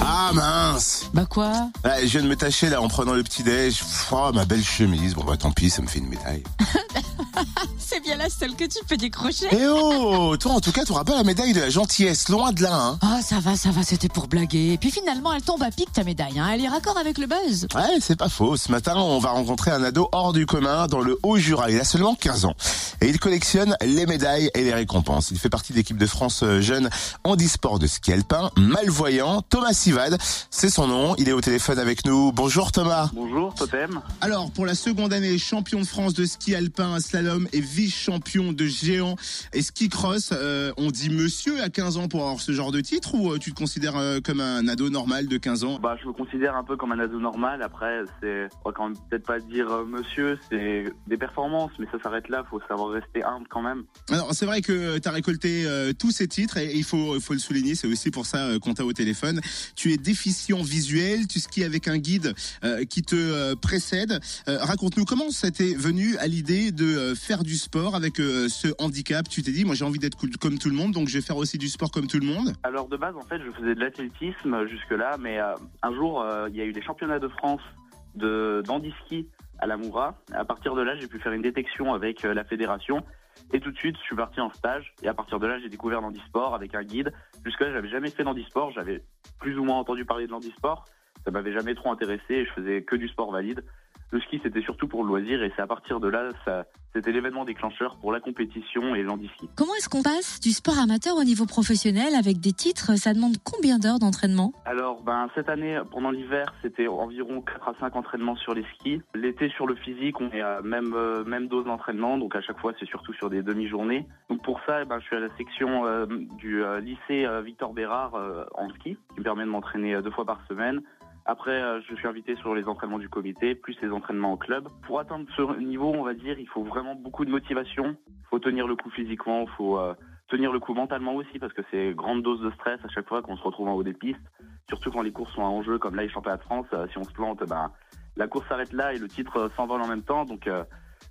Ah mince Bah quoi Ah, Je viens de me tâcher là en prenant le petit déj. Oh, ma belle chemise. Bon bah tant pis, ça me fait une médaille. C'est bien la seule que tu peux décrocher. Eh oh Toi en tout cas, t'auras pas la médaille de la gentillesse, loin de là, hein Oh, ça va, ça va, c'était pour blaguer. Et puis finalement, elle tombe à pic ta médaille. Hein. Elle est raccord avec le buzz. Ouais, c'est pas faux. Ce matin, on va rencontrer un ado hors du commun dans le Haut-Jura. Il a seulement 15 ans. Et il collectionne les médailles et les récompenses. Il fait partie de l'équipe de France euh, jeune handisport de ski alpin, malvoyant. Thomas Sivad, c'est son nom. Il est au téléphone avec nous. Bonjour Thomas. Bonjour, Totem. Alors, pour la seconde année, champion de France de ski alpin, slalom et vice-champion de géant et ski cross, euh, on dit monsieur à 15 ans pour avoir ce genre de titre ou euh, tu te considères euh, comme un ado normal de 15 ans? Bah, je me considère un peu comme un ado normal. Après, c'est, on va quand même peut-être pas dire euh, monsieur, c'est des performances, mais ça s'arrête là. Faut savoir rester humble quand même. Alors, c'est vrai que tu as récolté euh, tous ces titres et il faut, faut le souligner, c'est aussi pour ça euh, qu'on t'a au téléphone. Tu es déficient visuel, tu skis avec un guide euh, qui te euh, précède. Euh, Raconte-nous comment ça t'est venu à l'idée de faire du sport avec ce handicap? Tu t'es dit, moi j'ai envie d'être cool comme tout le monde, donc je vais faire aussi du sport comme tout le monde. Alors de base, en fait, je faisais de l'athlétisme jusque là, mais un jour, il y a eu les championnats de France de d'handiski à la Moura. À partir de là, j'ai pu faire une détection avec la fédération. Et tout de suite, je suis parti en stage. Et à partir de là, j'ai découvert l'handisport avec un guide. Jusque-là, j'avais jamais fait d'handisport. J'avais plus ou moins entendu parler de l'handisport. Ça m'avait jamais trop intéressé et je faisais que du sport valide. Le ski, c'était surtout pour le loisir et c'est à partir de là, ça, c'était l'événement déclencheur pour la compétition et l'handiski. Comment est-ce qu'on passe du sport amateur au niveau professionnel avec des titres? Ça demande combien d'heures d'entraînement? Alors, ben, cette année, pendant l'hiver, c'était environ 4 à 5 entraînements sur les skis. L'été, sur le physique, on est à même, euh, même dose d'entraînement. Donc, à chaque fois, c'est surtout sur des demi-journées. Donc, pour ça, eh ben, je suis à la section euh, du euh, lycée Victor Bérard en ski, qui me permet de m'entraîner deux fois par semaine. Après, euh, je suis invité sur les entraînements du comité, plus les entraînements au club. Pour atteindre ce niveau, on va dire, il faut vraiment beaucoup de motivation. Il faut tenir le coup physiquement, il faut euh, tenir le coup mentalement aussi, parce que c'est grande dose de stress à chaque fois qu'on se retrouve en haut des pistes. Surtout quand les courses sont en jeu, comme là les championnats de France, euh, si on se plante, ben, la course s'arrête là et le titre s'envole en même temps. Donc,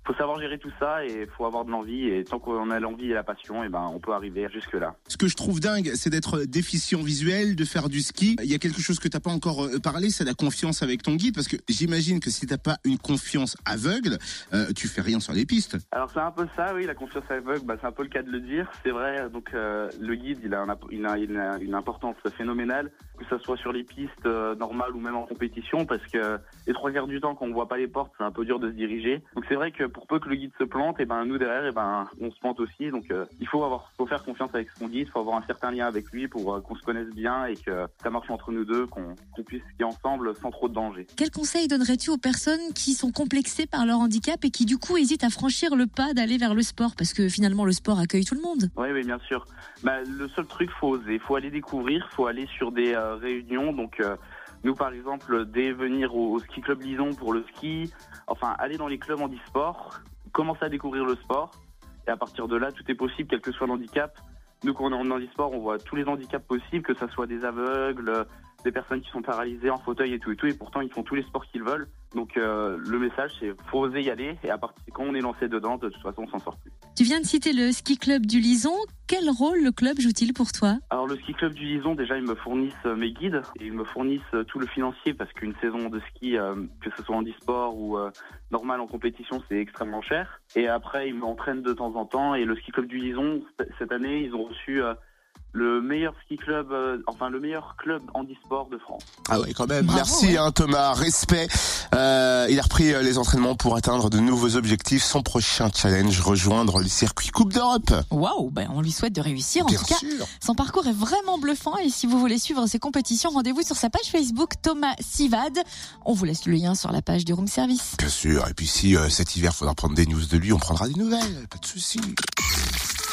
faut savoir gérer tout ça et faut avoir de l'envie. Et tant qu'on a l'envie et la passion, et ben, on peut arriver jusque là. Ce que je trouve dingue, c'est d'être déficient visuel, de faire du ski. Il y a quelque chose que t'as pas encore euh, parlé, c'est la confiance avec ton guide, parce que j'imagine que si t'as pas une confiance aveugle, euh, tu fais rien sur les pistes. Alors c'est un peu ça, oui, la confiance aveugle, bah, c'est un peu le cas de le dire. C'est vrai, donc euh, le guide, il a, un app- il, a, il a une importance phénoménale, que ça soit sur les pistes euh, normales ou même en compétition, parce que les trois quarts du temps, quand on voit pas les portes, c'est un peu dur de se diriger. Donc c'est vrai que pour peu que le guide se plante, et ben nous derrière, et ben on se plante aussi. Donc euh, il faut avoir, faut faire confiance avec son guide, faut avoir un certain lien avec lui pour euh, qu'on se connaisse bien et que ça marche entre nous deux, qu'on puisse skier ensemble sans trop de danger. Quel conseil donnerais-tu aux personnes qui sont complexées par leur handicap et qui du coup hésitent à franchir le pas d'aller vers le sport? Parce que finalement, le sport accueille tout le monde. Oui, oui, bien sûr. Bah, le seul truc, faut oser. faut aller découvrir, faut aller sur des euh, réunions. Donc, nous, par exemple, dès venir au, ski club Lison pour le ski, enfin, aller dans les clubs handisport, commencer à découvrir le sport. Et à partir de là, tout est possible, quel que soit l'handicap. Nous, quand on est en handisport, on voit tous les handicaps possibles, que ce soit des aveugles, des personnes qui sont paralysées en fauteuil et tout et tout. Et pourtant, ils font tous les sports qu'ils veulent. Donc, euh, le message, c'est faut oser y aller. Et à partir quand on est lancé dedans, de toute façon, on s'en sort plus. Tu viens de citer le ski club du Lison. Quel rôle le club joue-t-il pour toi? Alors le ski club du Lison, déjà ils me fournissent euh, mes guides et ils me fournissent euh, tout le financier parce qu'une saison de ski, euh, que ce soit en e-sport ou euh, normal en compétition, c'est extrêmement cher. Et après ils m'entraînent de temps en temps et le ski club du Lison, cette année ils ont reçu euh, le meilleur ski club, euh, enfin le meilleur club handisport de France. Ah ouais, quand même. Bravo, Merci ouais. hein, Thomas, respect. Euh, il a repris euh, les entraînements pour atteindre de nouveaux objectifs. Son prochain challenge, rejoindre le circuit Coupe d'Europe. Waouh, ben on lui souhaite de réussir. En Bien tout cas, sûr. son parcours est vraiment bluffant et si vous voulez suivre ses compétitions, rendez-vous sur sa page Facebook Thomas Sivad. On vous laisse le lien sur la page du Room Service. Bien sûr. Et puis si euh, cet hiver faudra prendre des news de lui, on prendra des nouvelles. Pas de souci.